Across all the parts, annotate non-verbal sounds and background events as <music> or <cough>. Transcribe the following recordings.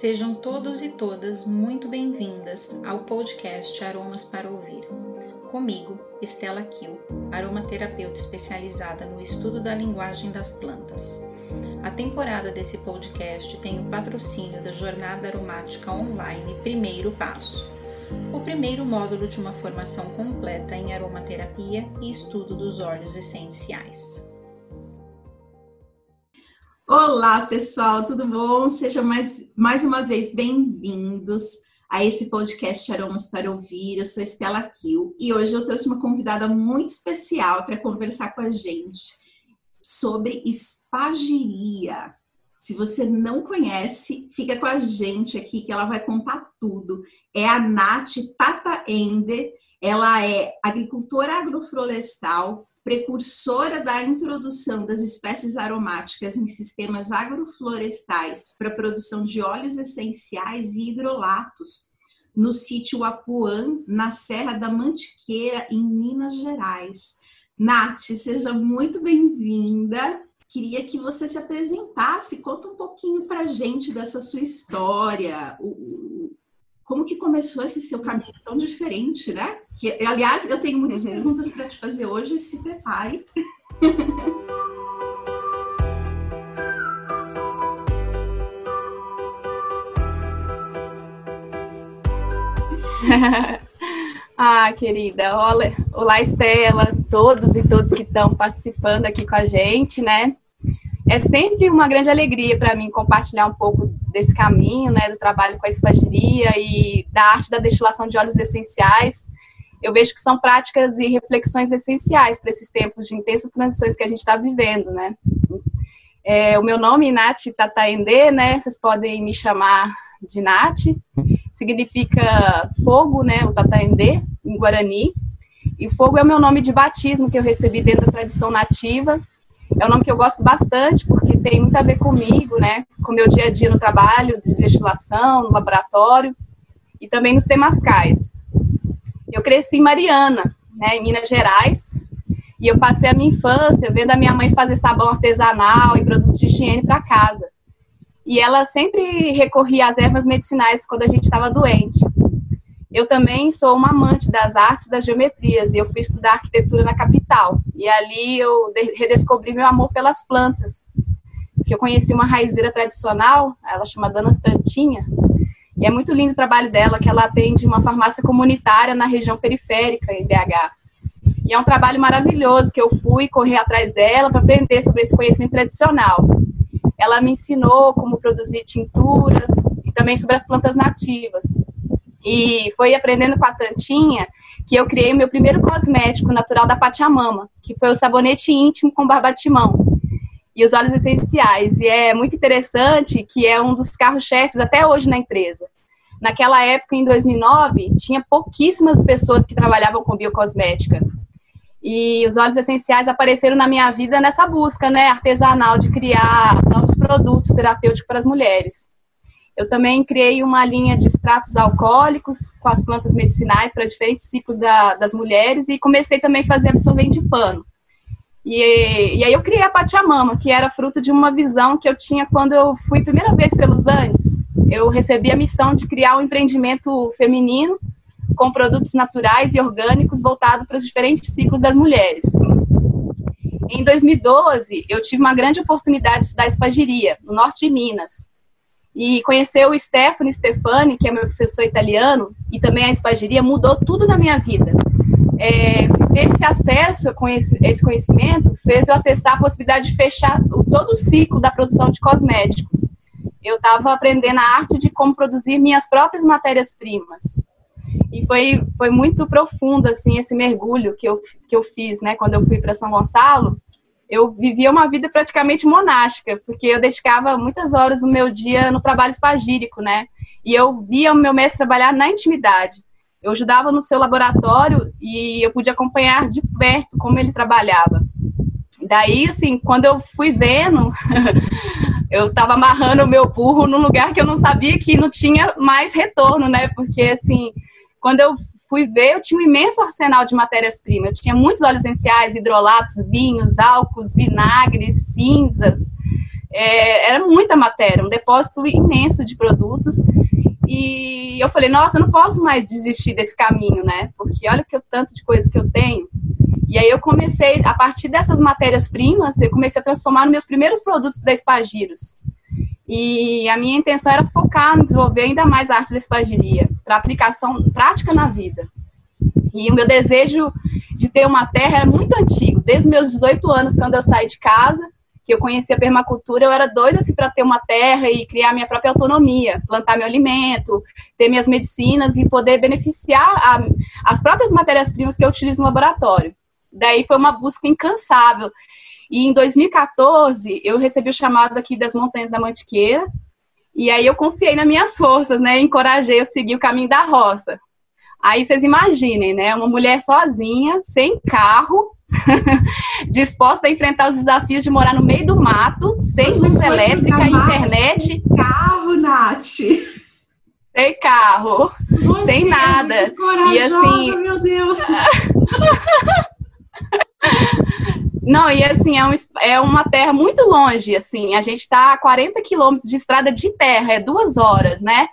Sejam todos e todas muito bem-vindas ao podcast Aromas para Ouvir. Comigo, Estela Kiel, aromaterapeuta especializada no estudo da linguagem das plantas. A temporada desse podcast tem o patrocínio da Jornada Aromática Online Primeiro Passo, o primeiro módulo de uma formação completa em aromaterapia e estudo dos óleos essenciais. Olá, pessoal, tudo bom? Sejam mais, mais uma vez bem-vindos a esse podcast Aromas para Ouvir. Eu sou Estela Kiel e hoje eu trouxe uma convidada muito especial para conversar com a gente sobre espagiria. Se você não conhece, fica com a gente aqui que ela vai contar tudo. É a Nath Tata Ender, ela é agricultora agroflorestal, precursora da introdução das espécies aromáticas em sistemas agroflorestais para produção de óleos essenciais e hidrolatos no sítio Apuã, na Serra da Mantiqueira, em Minas Gerais. Nath, seja muito bem-vinda. Queria que você se apresentasse, conta um pouquinho para gente dessa sua história, o, como que começou esse seu caminho tão diferente, né? Que, aliás, eu tenho muitas uhum. perguntas para te fazer hoje, se prepare. <laughs> ah, querida, olá, olá Estela, todos e todos que estão participando aqui com a gente, né? É sempre uma grande alegria para mim compartilhar um pouco desse caminho, né, do trabalho com a espagiria e da arte da destilação de óleos essenciais. Eu vejo que são práticas e reflexões essenciais para esses tempos de intensas transições que a gente está vivendo, né. É, o meu nome Nath Tataendê, né, vocês podem me chamar de Nath, significa fogo, né, o Tataendê, em Guarani, e fogo é o meu nome de batismo que eu recebi dentro da tradição nativa, é um nome que eu gosto bastante, porque tem muito a ver comigo, né? Com o meu dia a dia no trabalho, de destilação, no laboratório e também nos temascais. Eu cresci em Mariana, né, em Minas Gerais, e eu passei a minha infância vendo a minha mãe fazer sabão artesanal e produtos de higiene para casa. E ela sempre recorria às ervas medicinais quando a gente estava doente. Eu também sou uma amante das artes das geometrias e eu fui estudar arquitetura na capital. E ali eu redescobri meu amor pelas plantas. Que eu conheci uma raizeira tradicional, ela chama Dana Tantinha, é muito lindo o trabalho dela, que ela atende uma farmácia comunitária na região periférica, em BH. E é um trabalho maravilhoso que eu fui correr atrás dela para aprender sobre esse conhecimento tradicional. Ela me ensinou como produzir tinturas e também sobre as plantas nativas. E foi aprendendo com a Tantinha que eu criei meu primeiro cosmético natural da Pachamama, que foi o sabonete íntimo com barbatimão e os óleos essenciais. E é muito interessante que é um dos carros-chefes até hoje na empresa. Naquela época, em 2009, tinha pouquíssimas pessoas que trabalhavam com biocosmética. E os óleos essenciais apareceram na minha vida nessa busca né, artesanal de criar novos produtos terapêuticos para as mulheres. Eu também criei uma linha de extratos alcoólicos com as plantas medicinais para diferentes ciclos da, das mulheres e comecei também a fazer absorvente de pano. E, e, aí eu criei a Pachamama, que era fruto de uma visão que eu tinha quando eu fui primeira vez pelos Andes. Eu recebi a missão de criar um empreendimento feminino com produtos naturais e orgânicos voltado para os diferentes ciclos das mulheres. Em 2012, eu tive uma grande oportunidade de estudar espagiria, no norte de Minas. E conhecer o Stefano Stefani, que é meu professor italiano, e também a espagiria, mudou tudo na minha vida. É, ter esse acesso com esse, conhecimento fez eu acessar a possibilidade de fechar todo o ciclo da produção de cosméticos. Eu estava aprendendo a arte de como produzir minhas próprias matérias-primas. E foi, foi muito profundo, assim, esse mergulho que eu, que eu fiz, né, quando eu fui para São Gonçalo, eu vivia uma vida praticamente monástica, porque eu dedicava muitas horas do meu dia no trabalho espagírico, né? E eu via o meu mestre trabalhar na intimidade. Eu ajudava no seu laboratório e eu pude acompanhar de perto como ele trabalhava. Daí, assim, quando eu fui vendo, <laughs> eu estava amarrando o meu burro num lugar que eu não sabia que não tinha mais retorno, né? Porque, assim, quando eu fui ver, eu tinha um imenso arsenal de matérias-primas. Eu tinha muitos óleos essenciais, hidrolatos, vinhos, álcools, vinagres, cinzas, é, era muita matéria, um depósito imenso de produtos. E eu falei, nossa, eu não posso mais desistir desse caminho, né? Porque olha que eu, tanto de coisas que eu tenho. E aí eu comecei, a partir dessas matérias-primas, eu comecei a transformar nos meus primeiros produtos da Espagiros. E a minha intenção era focar no desenvolver ainda mais a arte da espagiria, para aplicação prática na vida. E o meu desejo de ter uma terra era muito antigo, desde meus 18 anos, quando eu saí de casa, que eu conhecia a permacultura, eu era doida assim, para ter uma terra e criar minha própria autonomia, plantar meu alimento, ter minhas medicinas e poder beneficiar a, as próprias matérias-primas que eu utilizo no laboratório. Daí foi uma busca incansável. E em 2014, eu recebi o chamado aqui das Montanhas da Mantiqueira, e aí eu confiei nas minhas forças, né? Encorajei a seguir o caminho da roça. Aí vocês imaginem, né? Uma mulher sozinha, sem carro, <laughs> disposta a enfrentar os desafios de morar no meio do mato, sem luz elétrica, internet. Sem carro, Nath. Sem carro, Você sem é nada. É e assim, meu Deus. <laughs> Não, e assim, é, um, é uma terra muito longe, assim, a gente está a 40 quilômetros de estrada de terra, é duas horas, né?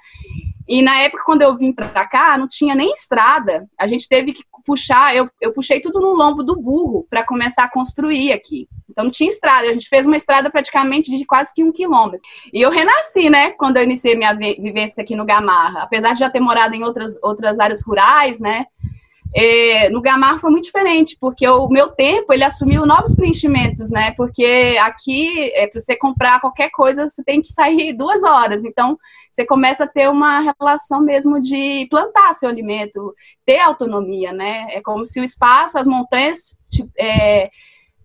E na época, quando eu vim para cá, não tinha nem estrada. A gente teve que puxar, eu, eu puxei tudo no lombo do burro para começar a construir aqui. Então não tinha estrada, a gente fez uma estrada praticamente de quase que um quilômetro. E eu renasci, né, quando eu iniciei minha vivência aqui no Gamarra. Apesar de já ter morado em outras, outras áreas rurais, né, é, no Gamar foi muito diferente, porque o meu tempo ele assumiu novos preenchimentos, né? Porque aqui, é, para você comprar qualquer coisa, você tem que sair <laughs> duas horas. Então, você começa a ter uma relação mesmo de plantar seu alimento, ter autonomia, né? É como se o espaço, as montanhas, é,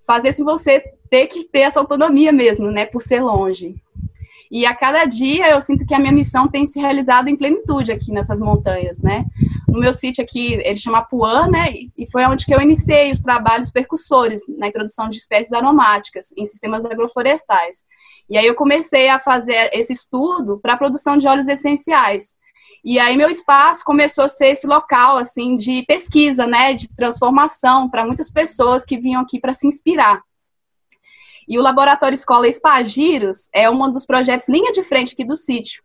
fazessem você ter que ter essa autonomia mesmo, né? Por ser longe. E a cada dia eu sinto que a minha missão tem se realizado em plenitude aqui nessas montanhas, né? No meu sítio aqui, ele chama Puan, né? E foi onde que eu iniciei os trabalhos percussores na introdução de espécies aromáticas em sistemas agroflorestais. E aí eu comecei a fazer esse estudo para a produção de óleos essenciais. E aí meu espaço começou a ser esse local assim de pesquisa, né, de transformação para muitas pessoas que vinham aqui para se inspirar. E o Laboratório Escola Espagiros é um dos projetos linha de frente aqui do sítio.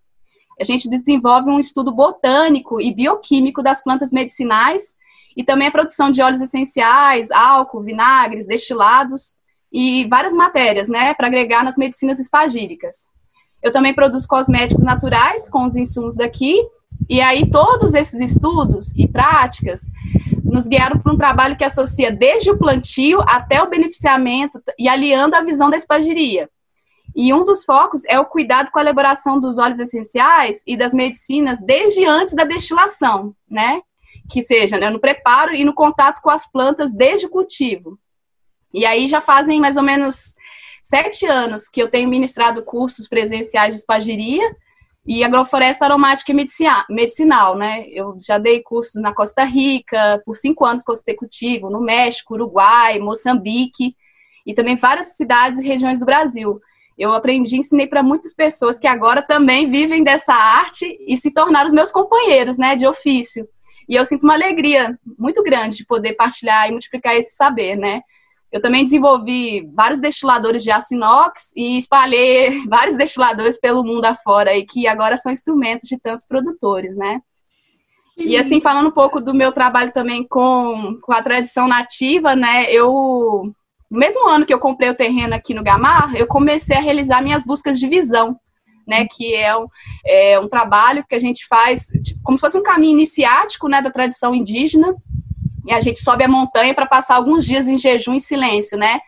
A gente desenvolve um estudo botânico e bioquímico das plantas medicinais e também a produção de óleos essenciais, álcool, vinagres, destilados e várias matérias, né, para agregar nas medicinas espagíricas. Eu também produzo cosméticos naturais com os insumos daqui, e aí todos esses estudos e práticas nos guiaram para um trabalho que associa desde o plantio até o beneficiamento e aliando a visão da espagiria. E um dos focos é o cuidado com a elaboração dos óleos essenciais e das medicinas desde antes da destilação, né? Que seja né, no preparo e no contato com as plantas desde o cultivo. E aí já fazem mais ou menos sete anos que eu tenho ministrado cursos presenciais de espagiria e agrofloresta aromática e medicinal, né? Eu já dei cursos na Costa Rica por cinco anos consecutivos, no México, Uruguai, Moçambique e também várias cidades e regiões do Brasil. Eu aprendi ensinei para muitas pessoas que agora também vivem dessa arte e se tornaram os meus companheiros, né, de ofício. E eu sinto uma alegria muito grande de poder partilhar e multiplicar esse saber, né? Eu também desenvolvi vários destiladores de aço inox e espalhei <laughs> vários destiladores pelo mundo afora e que agora são instrumentos de tantos produtores, né? E assim, falando um pouco do meu trabalho também com, com a tradição nativa, né? Eu, no mesmo ano que eu comprei o terreno aqui no Gamar, eu comecei a realizar minhas buscas de visão, né? Que é um, é um trabalho que a gente faz tipo, como se fosse um caminho iniciático, né? Da tradição indígena, e a gente sobe a montanha para passar alguns dias em jejum em silêncio, né?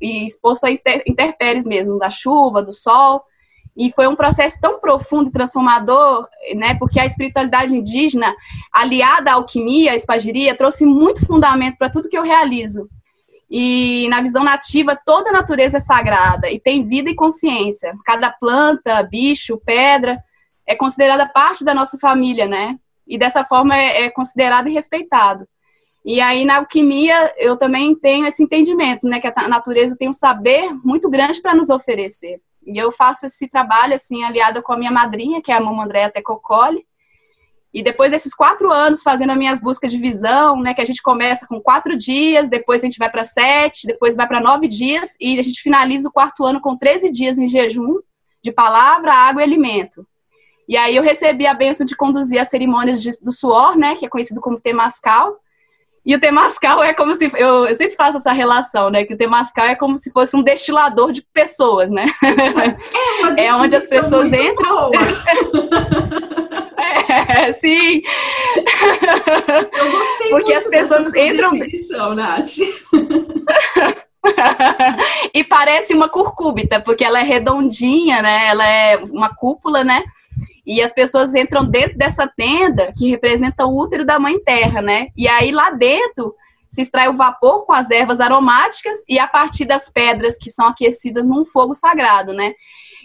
E exposto a intempéries mesmo, da chuva, do sol. E foi um processo tão profundo e transformador, né? Porque a espiritualidade indígena, aliada à alquimia, à espagiria, trouxe muito fundamento para tudo que eu realizo. E na visão nativa, toda a natureza é sagrada e tem vida e consciência. Cada planta, bicho, pedra é considerada parte da nossa família, né? E dessa forma é, é considerado e respeitado. E aí, na alquimia, eu também tenho esse entendimento, né? Que a natureza tem um saber muito grande para nos oferecer. E eu faço esse trabalho, assim, aliada com a minha madrinha, que é a Mamãe Andréa Tecocoli. E depois desses quatro anos fazendo as minhas buscas de visão, né, que a gente começa com quatro dias, depois a gente vai para sete, depois vai para nove dias e a gente finaliza o quarto ano com 13 dias em jejum de palavra, água e alimento. E aí eu recebi a benção de conduzir as cerimônias de, do suor, né, que é conhecido como temascal. E o temascal é como se eu, eu, sempre faço essa relação, né, que o temascal é como se fosse um destilador de pessoas, né? É, <laughs> é onde as pessoas entram. <laughs> É, sim. Eu gostei Porque as pessoas entram. Nath. <laughs> e parece uma curcúbita, porque ela é redondinha, né? Ela é uma cúpula, né? E as pessoas entram dentro dessa tenda que representa o útero da mãe terra, né? E aí lá dentro se extrai o vapor com as ervas aromáticas e a partir das pedras que são aquecidas num fogo sagrado, né?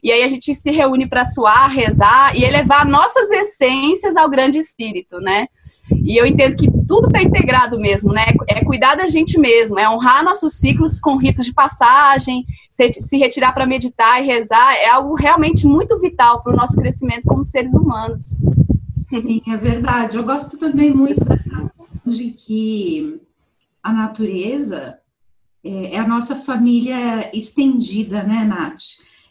E aí a gente se reúne para suar, rezar e elevar nossas essências ao grande espírito, né? E eu entendo que tudo está integrado mesmo, né? É cuidar da gente mesmo, é honrar nossos ciclos com ritos de passagem, se retirar para meditar e rezar, é algo realmente muito vital para o nosso crescimento como seres humanos. Sim, é verdade. Eu gosto também muito dessa de que a natureza é, é a nossa família estendida, né, Nath?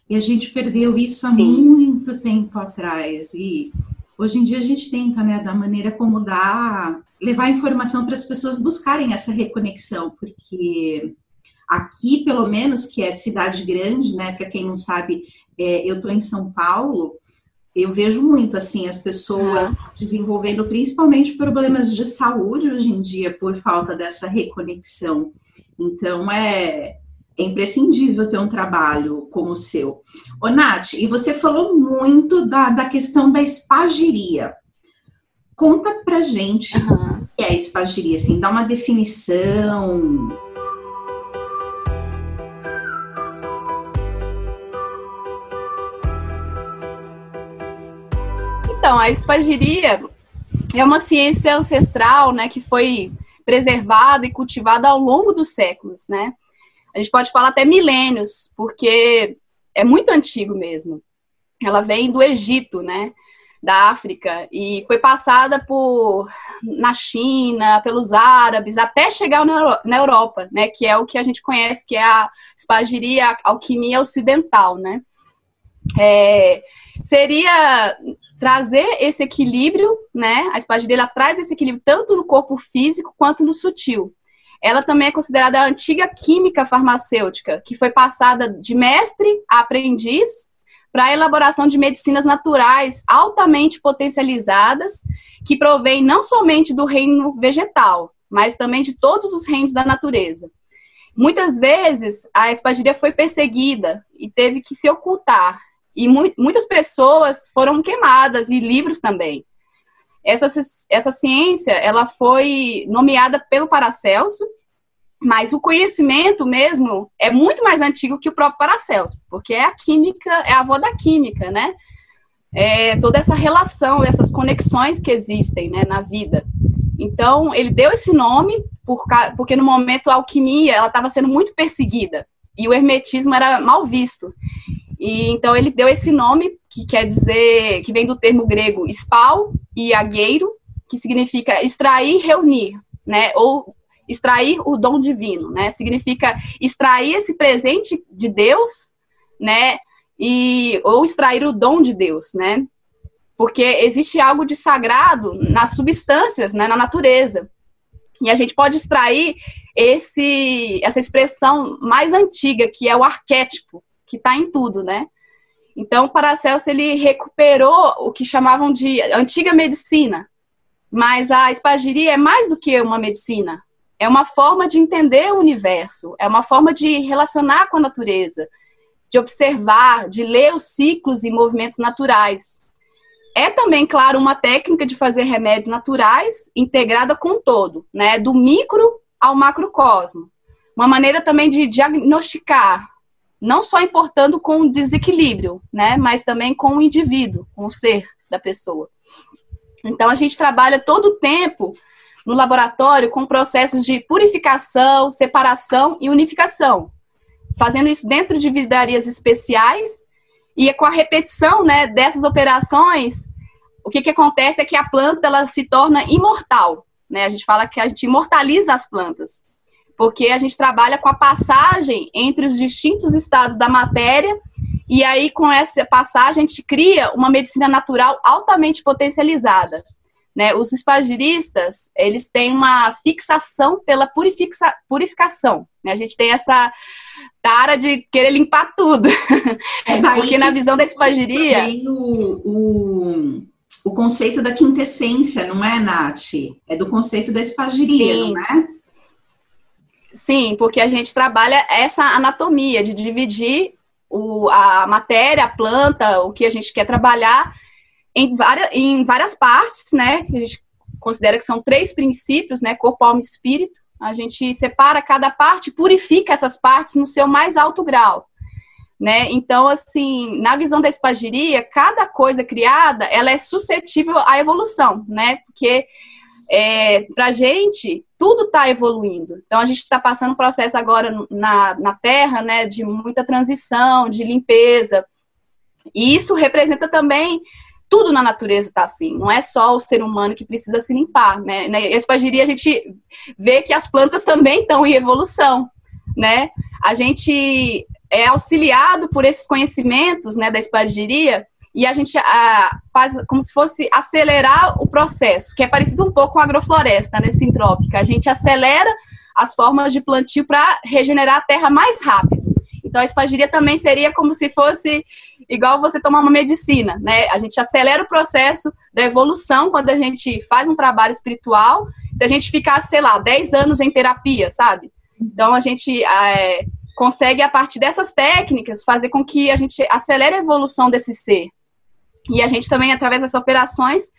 E a gente perdeu isso há Sim. muito tempo atrás. E hoje em dia a gente tenta, né, da maneira como dá, levar informação para as pessoas buscarem essa reconexão, porque aqui, pelo menos, que é cidade grande, né, para quem não sabe, é, eu estou em São Paulo, eu vejo muito assim as pessoas ah. desenvolvendo principalmente problemas de saúde hoje em dia por falta dessa reconexão. Então é é imprescindível ter um trabalho como o seu. Ô, Nath, e você falou muito da, da questão da espagiria. Conta pra gente uhum. o que é a espagiria, assim, dá uma definição. Então, a espagiria é uma ciência ancestral, né, que foi preservada e cultivada ao longo dos séculos, né? A gente pode falar até milênios, porque é muito antigo mesmo. Ela vem do Egito, né? Da África e foi passada por na China, pelos árabes, até chegar na Europa, né? Que é o que a gente conhece, que é a espagiria, a alquimia ocidental, né? É, seria trazer esse equilíbrio, né? A espagiria ela traz esse equilíbrio tanto no corpo físico quanto no sutil ela também é considerada a antiga química farmacêutica, que foi passada de mestre a aprendiz para a elaboração de medicinas naturais altamente potencializadas, que provém não somente do reino vegetal, mas também de todos os reinos da natureza. Muitas vezes a espagiria foi perseguida e teve que se ocultar, e mu muitas pessoas foram queimadas e livros também. Essa, essa ciência ela foi nomeada pelo Paracelso, mas o conhecimento mesmo é muito mais antigo que o próprio Paracelso, porque é a química, é a avó da química, né? É toda essa relação, essas conexões que existem né, na vida. Então, ele deu esse nome por, porque no momento a alquimia ela estava sendo muito perseguida e o hermetismo era mal visto. E então ele deu esse nome que quer dizer que vem do termo grego spal e agueiro, que significa extrair, reunir, né? Ou extrair o dom divino, né? Significa extrair esse presente de Deus, né? E ou extrair o dom de Deus, né? Porque existe algo de sagrado nas substâncias, né, na natureza. E a gente pode extrair esse essa expressão mais antiga, que é o arquétipo, que está em tudo, né? Então, Paracelso ele recuperou o que chamavam de antiga medicina, mas a espagiria é mais do que uma medicina. É uma forma de entender o universo, é uma forma de relacionar com a natureza, de observar, de ler os ciclos e movimentos naturais. É também, claro, uma técnica de fazer remédios naturais integrada com o todo, né? Do micro ao macrocosmo. Uma maneira também de diagnosticar, não só importando com o desequilíbrio, né, mas também com o indivíduo, com o ser da pessoa. Então a gente trabalha todo o tempo no laboratório com processos de purificação, separação e unificação, fazendo isso dentro de vidrarias especiais e com a repetição, né, dessas operações, o que, que acontece é que a planta ela se torna imortal, né? A gente fala que a gente imortaliza as plantas, porque a gente trabalha com a passagem entre os distintos estados da matéria e aí com essa passagem a gente cria uma medicina natural altamente potencializada. Né? Os espagiristas, eles têm uma fixação pela purificação. Né? A gente tem essa cara de querer limpar tudo. É Porque na visão da espagiria... O, o, o conceito da quintessência, não é, Nath? É do conceito da espagiria, Sim. não é? Sim, porque a gente trabalha essa anatomia de dividir o, a matéria, a planta, o que a gente quer trabalhar em várias, em várias partes, né? Que a gente considera que são três princípios, né? Corpo, alma e espírito. A gente separa cada parte, purifica essas partes no seu mais alto grau. Né? Então, assim, na visão da espagiria, cada coisa criada, ela é suscetível à evolução, né? Porque é, para a gente, tudo está evoluindo. Então, a gente está passando um processo agora na, na Terra, né, de muita transição, de limpeza. E isso representa também tudo na natureza está assim, não é só o ser humano que precisa se limpar, né? Na espagiria a gente vê que as plantas também estão em evolução, né? A gente é auxiliado por esses conhecimentos, né, da espagiria e a gente a, faz como se fosse acelerar o processo, que é parecido um pouco com a agrofloresta, né, sintrópica. A gente acelera as formas de plantio para regenerar a terra mais rápido. Então, a espagiria também seria como se fosse igual você tomar uma medicina, né? A gente acelera o processo da evolução quando a gente faz um trabalho espiritual. Se a gente ficar, sei lá, 10 anos em terapia, sabe? Então, a gente é, consegue, a partir dessas técnicas, fazer com que a gente acelere a evolução desse ser. E a gente também, através dessas operações,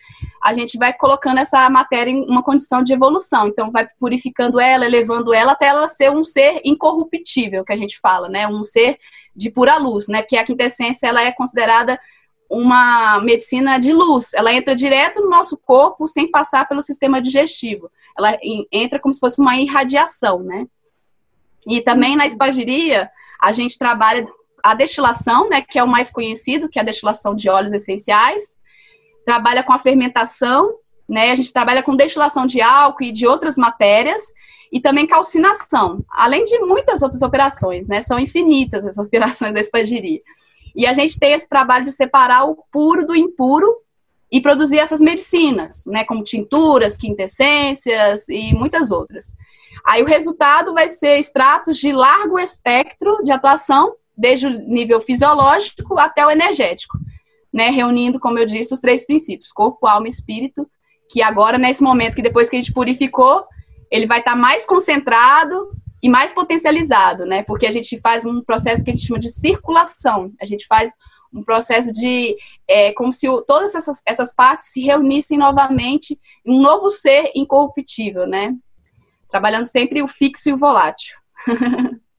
a gente vai colocando essa matéria em uma condição de evolução. Então, vai purificando ela, elevando ela até ela ser um ser incorruptível, que a gente fala, né? Um ser de pura luz, né? Porque a quintessência ela é considerada uma medicina de luz. Ela entra direto no nosso corpo sem passar pelo sistema digestivo. Ela entra como se fosse uma irradiação, né? E também na espagiria, a gente trabalha a destilação, né, que é o mais conhecido, que é a destilação de óleos essenciais. Trabalha com a fermentação, né? A gente trabalha com destilação de álcool e de outras matérias e também calcinação, além de muitas outras operações, né? São infinitas as <laughs> operações da espagiria. E a gente tem esse trabalho de separar o puro do impuro e produzir essas medicinas, né? Como tinturas, quintessências e muitas outras. Aí o resultado vai ser extratos de largo espectro de atuação desde o nível fisiológico até o energético, né? Reunindo, como eu disse, os três princípios: corpo, alma e espírito, que agora, nesse momento que depois que a gente purificou, ele vai estar tá mais concentrado e mais potencializado, né? Porque a gente faz um processo que a gente chama de circulação. A gente faz um processo de é, como se o, todas essas, essas partes se reunissem novamente em um novo ser incorruptível, né? Trabalhando sempre o fixo e o volátil.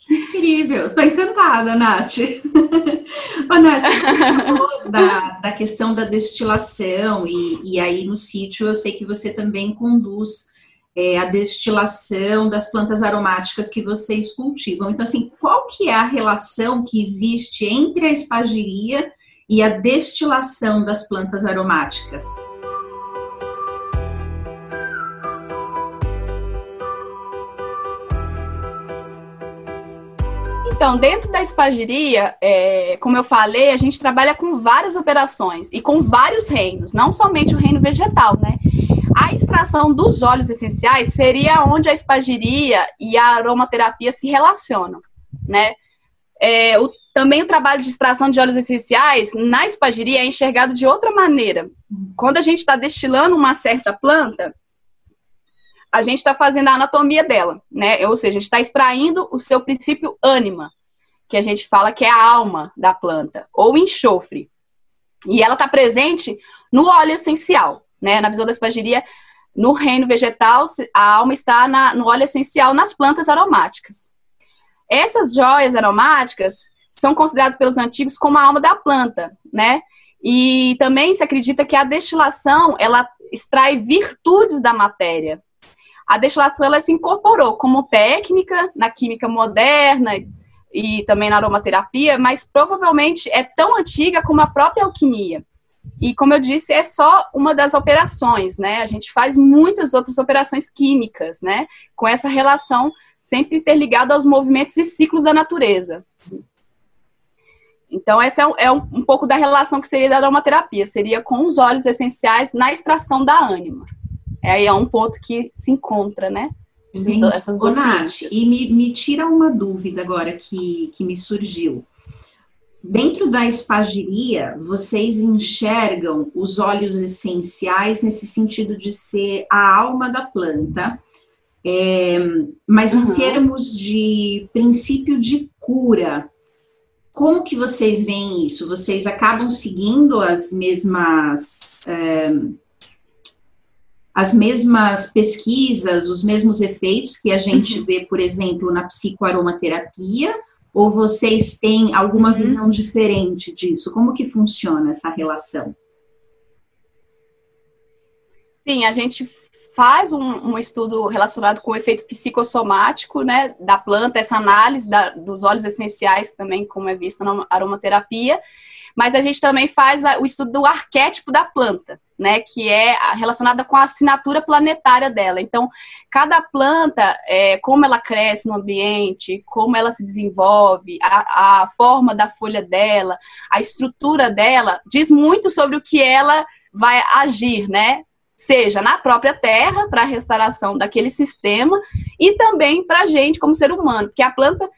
Incrível, estou encantada, Nath. <laughs> Ô, Nath, <laughs> falou da, da questão da destilação, e, e aí no sítio eu sei que você também conduz é, a destilação das plantas aromáticas que vocês cultivam. Então, assim, qual que é a relação que existe entre a espagiria e a destilação das plantas aromáticas? Então, dentro da espagiria, é, como eu falei, a gente trabalha com várias operações e com vários reinos, não somente o reino vegetal, né? A extração dos óleos essenciais seria onde a espagiria e a aromaterapia se relacionam, né? É, o, também o trabalho de extração de óleos essenciais na espagiria é enxergado de outra maneira. Quando a gente está destilando uma certa planta, a gente está fazendo a anatomia dela, né? Ou seja, a gente está extraindo o seu princípio ânima, que a gente fala que é a alma da planta, ou enxofre. E ela está presente no óleo essencial, né? Na visão da espagiria, no reino vegetal, a alma está na, no óleo essencial nas plantas aromáticas. Essas joias aromáticas são consideradas pelos antigos como a alma da planta, né? E também se acredita que a destilação, ela extrai virtudes da matéria, a destilação ela se incorporou como técnica na química moderna e também na aromaterapia, mas provavelmente é tão antiga como a própria alquimia. E como eu disse, é só uma das operações, né? A gente faz muitas outras operações químicas, né? Com essa relação sempre interligada aos movimentos e ciclos da natureza. Então, essa é, é um, um, pouco da relação que seria da aromaterapia, seria com os óleos essenciais na extração da ânima. É aí é um ponto que se encontra, né? Gente, essas duas Nath, e me, me tira uma dúvida agora que, que me surgiu. Dentro da espagiria, vocês enxergam os óleos essenciais nesse sentido de ser a alma da planta, é, mas uhum. em termos de princípio de cura, como que vocês veem isso? Vocês acabam seguindo as mesmas é, as mesmas pesquisas, os mesmos efeitos que a gente uhum. vê, por exemplo, na psicoaromaterapia? Ou vocês têm alguma uhum. visão diferente disso? Como que funciona essa relação? Sim, a gente faz um, um, estudo relacionado com o efeito psicossomático né, da planta, essa análise da, dos óleos essenciais também, como é visto na aromaterapia, mas a gente também faz o estudo do arquétipo da planta, né, que é relacionada com a assinatura planetária dela. Então, cada planta, é, como ela cresce no ambiente, como ela se desenvolve, a, a forma da folha dela, a estrutura dela, diz muito sobre o que ela vai agir, né? seja na própria terra, para a restauração daquele sistema, e também para a gente como ser humano, porque a planta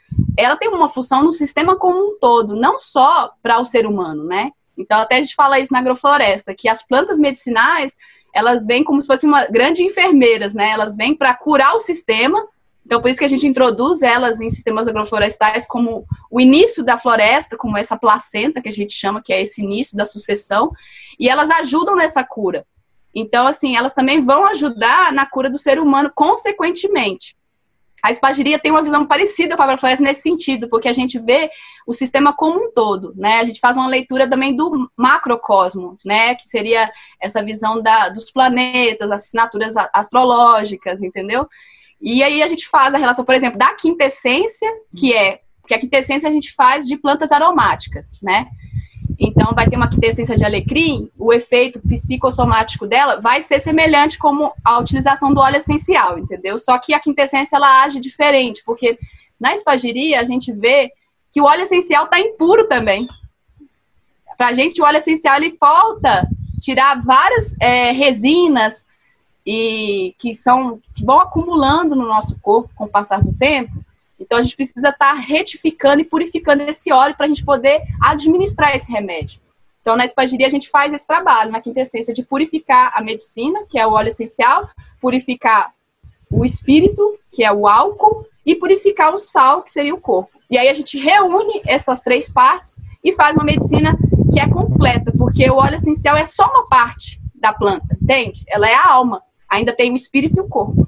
ela tem uma função no sistema como um todo, não só para o ser humano, né? Então, até a gente fala isso na agrofloresta, que as plantas medicinais, elas vêm como se fossem uma grande enfermeiras, né? Elas vêm para curar o sistema, então, por isso que a gente introduz elas em sistemas agroflorestais como o início da floresta, como essa placenta que a gente chama, que é esse início da sucessão, e elas ajudam nessa cura. Então, assim, elas também vão ajudar na cura do ser humano, consequentemente. A espagiria tem uma visão parecida com a agrofloresta nesse sentido, porque a gente vê o sistema como um todo, né? A gente faz uma leitura também do macrocosmo, né? Que seria essa visão da, dos planetas, as assinaturas astrológicas, entendeu? E aí a gente faz a relação, por exemplo, da quintessência, que é que a quintessência a gente faz de plantas aromáticas, né? Então, vai ter uma quintessência de alecrim, o efeito psicossomático dela vai ser semelhante como a utilização do óleo essencial, entendeu? Só que a quintessência ela age diferente, porque na espagiria a gente vê que o óleo essencial está impuro também. Para a gente, o óleo essencial ele falta tirar várias é, resinas e que são que vão acumulando no nosso corpo com o passar do tempo então a gente precisa estar tá retificando e purificando esse óleo para a gente poder administrar esse remédio. Então na espagiria a gente faz esse trabalho na quintessência de purificar a medicina, que é o óleo essencial, purificar o espírito, que é o álcool, e purificar o sal, que seria o corpo. E aí a gente reúne essas três partes e faz uma medicina que é completa, porque o óleo essencial é só uma parte da planta, entende? Ela é a alma, ainda tem o espírito e o corpo.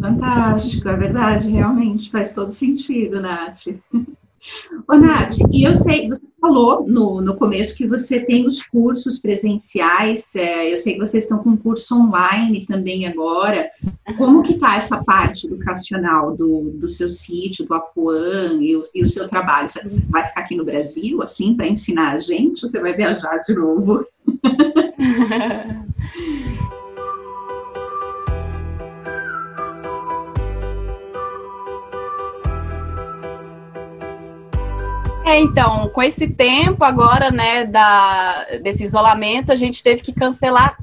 Fantástico, é verdade, realmente faz todo sentido, Nath. Ô, Nath, e eu sei, você falou no, no começo que você tem os cursos presenciais, é, eu sei que vocês estão com curso online também agora. Como que está essa parte educacional do, do seu sítio, do Apuã e o, e o seu trabalho? Você vai ficar aqui no Brasil, assim, para ensinar a gente ou você vai viajar de novo? <laughs> É, então, com esse tempo agora, né, da, desse isolamento, a gente teve que cancelar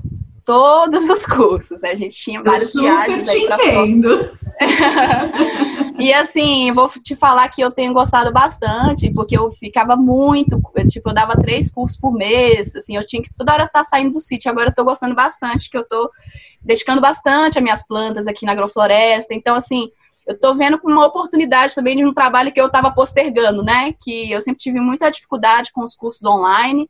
todos os cursos. A gente tinha várias viagens aí para fora. <laughs> e assim, vou te falar que eu tenho gostado bastante, porque eu ficava muito, tipo, eu dava três cursos por mês, assim, eu tinha que toda hora estar saindo do sítio. Agora eu tô gostando bastante, que eu tô dedicando bastante as minhas plantas aqui na agrofloresta. Então, assim, eu estou vendo como uma oportunidade também de um trabalho que eu estava postergando, né? Que eu sempre tive muita dificuldade com os cursos online.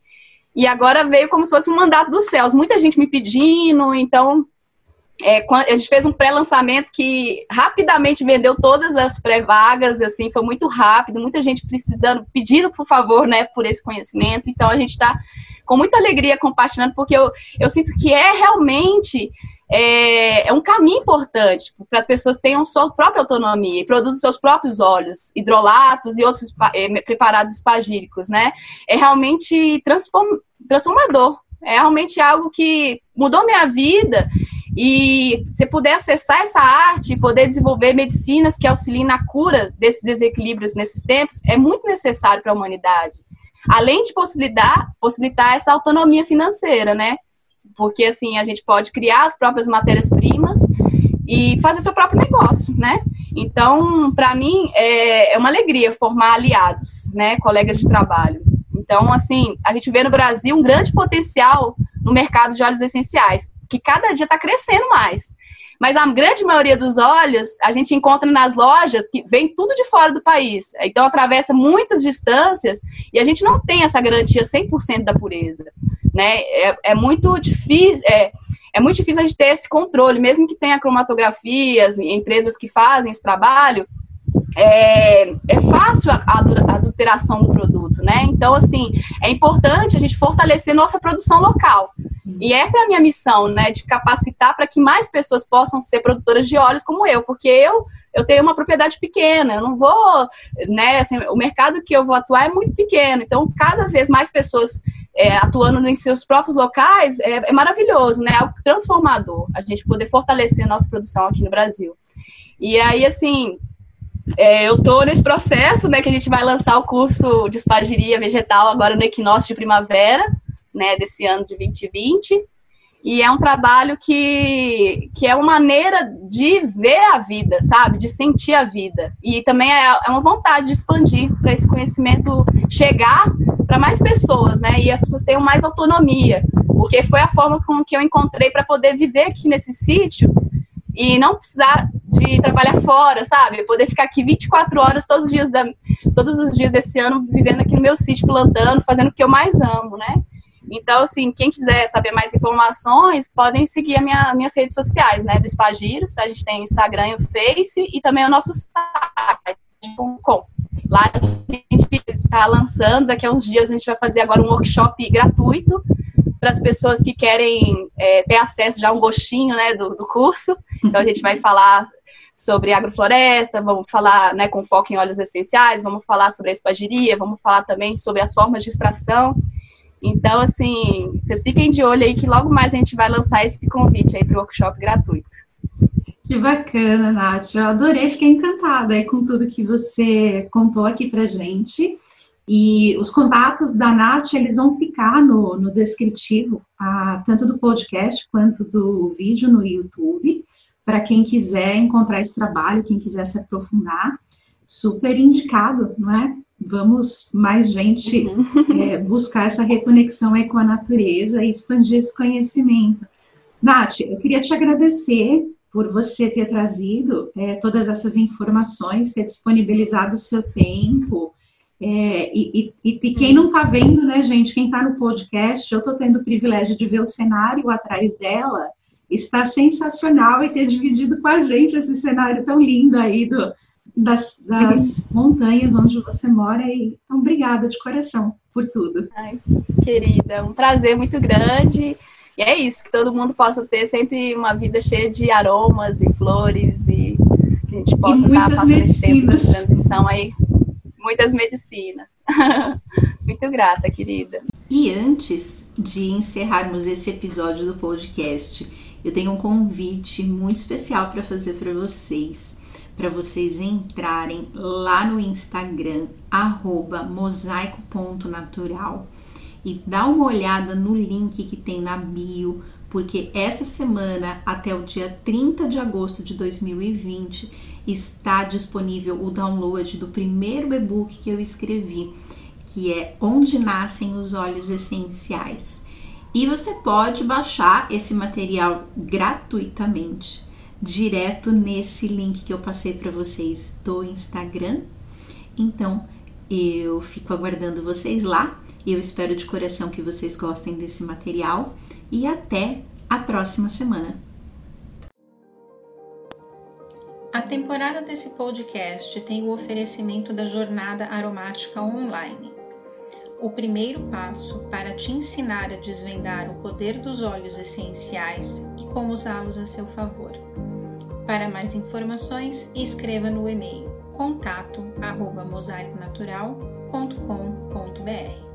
E agora veio como se fosse um mandato dos céus. Muita gente me pedindo, então é, a gente fez um pré-lançamento que rapidamente vendeu todas as pré-vagas, assim, foi muito rápido, muita gente precisando, pedindo por favor, né, por esse conhecimento. Então a gente está com muita alegria compartilhando, porque eu, eu sinto que é realmente é, é um caminho importante para as pessoas tenham sua própria autonomia e produzam seus próprios óleos, hidrolatos e outros é, preparados espagíricos, né? É realmente transform, transformador. É realmente algo que mudou minha vida e se puder acessar essa arte e poder desenvolver medicinas que auxiliem na cura desses desequilíbrios nesses tempos, é muito necessário para a humanidade. Além de possibilitar, possibilitar essa autonomia financeira, né? Porque assim a gente pode criar as próprias matérias-primas e fazer seu próprio negócio, né? Então, para mim, é, é uma alegria formar aliados, né? Colegas de trabalho. Então, assim, a gente vê no Brasil um grande potencial no mercado de óleos essenciais, que cada dia está crescendo mais. Mas a grande maioria dos óleos a gente encontra nas lojas que vem tudo de fora do país. Então atravessa muitas distâncias e a gente não tem essa garantia 100% da pureza né? É, é muito difícil, é, é muito difícil a gente ter esse controle, mesmo que tenha cromatografias, empresas que fazem esse trabalho, é, é fácil a, a adulteração do produto, né? Então, assim, é importante a gente fortalecer nossa produção local. E essa é a minha missão, né? De capacitar para que mais pessoas possam ser produtoras de óleos como eu, porque eu eu tenho uma propriedade pequena, eu não vou, né? Assim, o mercado que eu vou atuar é muito pequeno, então cada vez mais pessoas é, atuando em seus próprios locais é, é, maravilhoso, né? É transformador a gente poder fortalecer a nossa produção aqui no Brasil. E aí, assim, é, eu estou nesse processo, né, que a gente vai lançar o curso de espagiria vegetal agora no equinócio de primavera, né, desse ano de 2020. E é um trabalho que, que é uma maneira de ver a vida, sabe? De sentir a vida. E também é, é uma vontade de expandir para esse conhecimento chegar para mais pessoas, né? E as pessoas tenham mais autonomia, porque foi a forma com que eu encontrei para poder viver aqui nesse sítio e não precisar de trabalhar fora, sabe? Poder ficar aqui 24 horas todos os dias da, todos os dias desse ano vivendo aqui no meu sítio plantando, fazendo o que eu mais amo, né? Então, assim, quem quiser saber mais informações, podem seguir a minha, minhas redes sociais, né? Do Espagiros, a gente tem Instagram o Face, e também o nosso site, com. Lá a gente está lançando, daqui a uns dias a gente vai fazer agora um workshop gratuito para as pessoas que querem é, ter acesso já um gostinho né, do, do curso. Então a gente vai falar sobre agrofloresta, vamos falar né, com foco em óleos essenciais, vamos falar sobre a espagiria, vamos falar também sobre as formas de extração. Então, assim, vocês fiquem de olho aí que logo mais a gente vai lançar esse convite aí para o workshop gratuito. Que bacana, Nath. Eu adorei, fiquei encantada aí com tudo que você contou aqui pra gente. E os contatos da Nath, eles vão ficar no, no descritivo, ah, tanto do podcast quanto do vídeo no YouTube, para quem quiser encontrar esse trabalho, quem quiser se aprofundar. Super indicado, não é? Vamos mais gente uhum. é, buscar essa reconexão aí com a natureza e expandir esse conhecimento. Nath, eu queria te agradecer por você ter trazido é, todas essas informações, ter disponibilizado o seu tempo. É, e, e, e, quem não está vendo, né, gente, quem está no podcast, eu estou tendo o privilégio de ver o cenário atrás dela, está sensacional e ter dividido com a gente esse cenário tão lindo aí do, das, das <laughs> montanhas onde você mora. E, então, obrigada de coração por tudo. Ai, querida, um prazer muito grande. E é isso, que todo mundo possa ter sempre uma vida cheia de aromas e flores e que a gente possa estar passando medicinas. esse tempo de transição aí. Muitas medicinas. <laughs> Muito grata, querida. E antes de encerrarmos esse episódio do podcast, eu tenho um convite muito especial para fazer para vocês. Para vocês entrarem lá no Instagram, mosaico.natural e dá uma olhada no link que tem na bio, porque essa semana, até o dia 30 de agosto de 2020, está disponível o download do primeiro e-book que eu escrevi, que é Onde Nascem os Óleos Essenciais. E você pode baixar esse material gratuitamente, direto nesse link que eu passei para vocês do Instagram. Então, eu fico aguardando vocês lá eu espero de coração que vocês gostem desse material e até a próxima semana. A temporada desse podcast tem o oferecimento da Jornada Aromática Online. o primeiro passo para te ensinar a desvendar o poder dos óleos essenciais e como usá-los a seu favor. Para mais informações, escreva no e-mail contato@mosaiconatural.com.br.